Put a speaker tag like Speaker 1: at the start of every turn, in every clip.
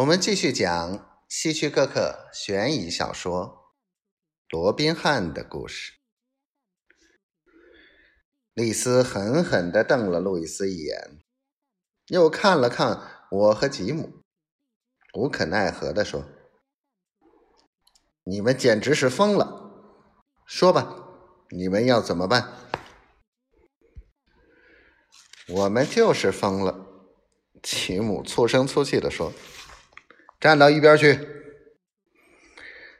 Speaker 1: 我们继续讲希区柯克悬疑小说《罗宾汉的故事》。丽丝狠狠地瞪了路易斯一眼，又看了看我和吉姆，无可奈何地说：“你们简直是疯了！说吧，你们要怎么办？”我们就是疯了，吉姆粗声粗气地说。站到一边去。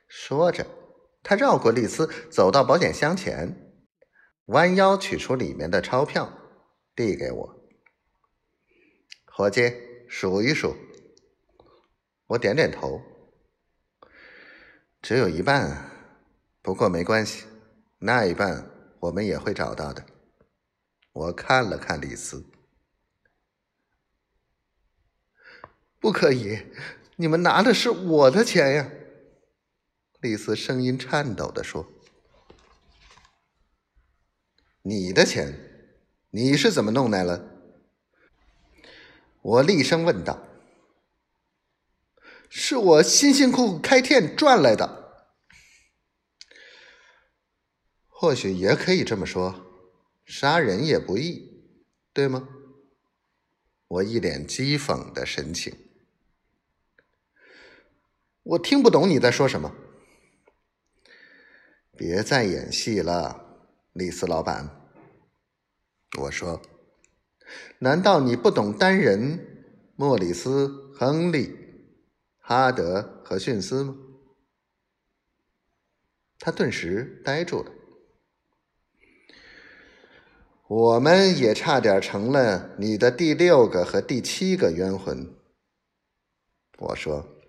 Speaker 1: 说着，他绕过丽丝，走到保险箱前，弯腰取出里面的钞票，递给我。伙计，数一数。我点点头。只有一半，不过没关系，那一半我们也会找到的。我看了看丽丝，不可以。你们拿的是我的钱呀！丽丝声音颤抖的说：“你的钱，你是怎么弄来了？”我厉声问道：“是我辛辛苦苦开店赚来的。”或许也可以这么说，杀人也不易，对吗？我一脸讥讽的神情。我听不懂你在说什么。别再演戏了，李斯老板。我说，难道你不懂单人莫里斯、亨利、哈德和逊斯吗？他顿时呆住了。我们也差点成了你的第六个和第七个冤魂。我说。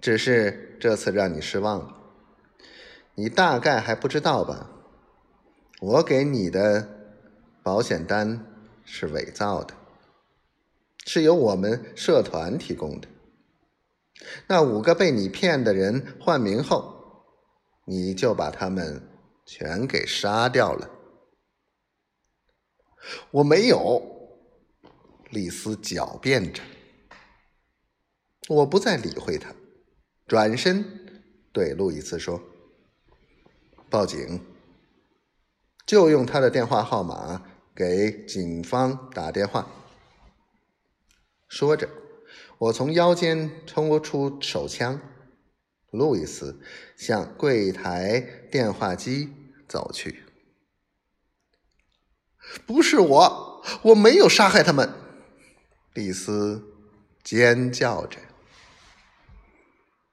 Speaker 1: 只是这次让你失望了，你大概还不知道吧？我给你的保险单是伪造的，是由我们社团提供的。那五个被你骗的人换名后，你就把他们全给杀掉了。我没有，丽丝狡辩着。我不再理会他。转身对路易斯说：“报警，就用他的电话号码给警方打电话。”说着，我从腰间抽出手枪。路易斯向柜台电话机走去。“不是我，我没有杀害他们！”丽丝尖叫着。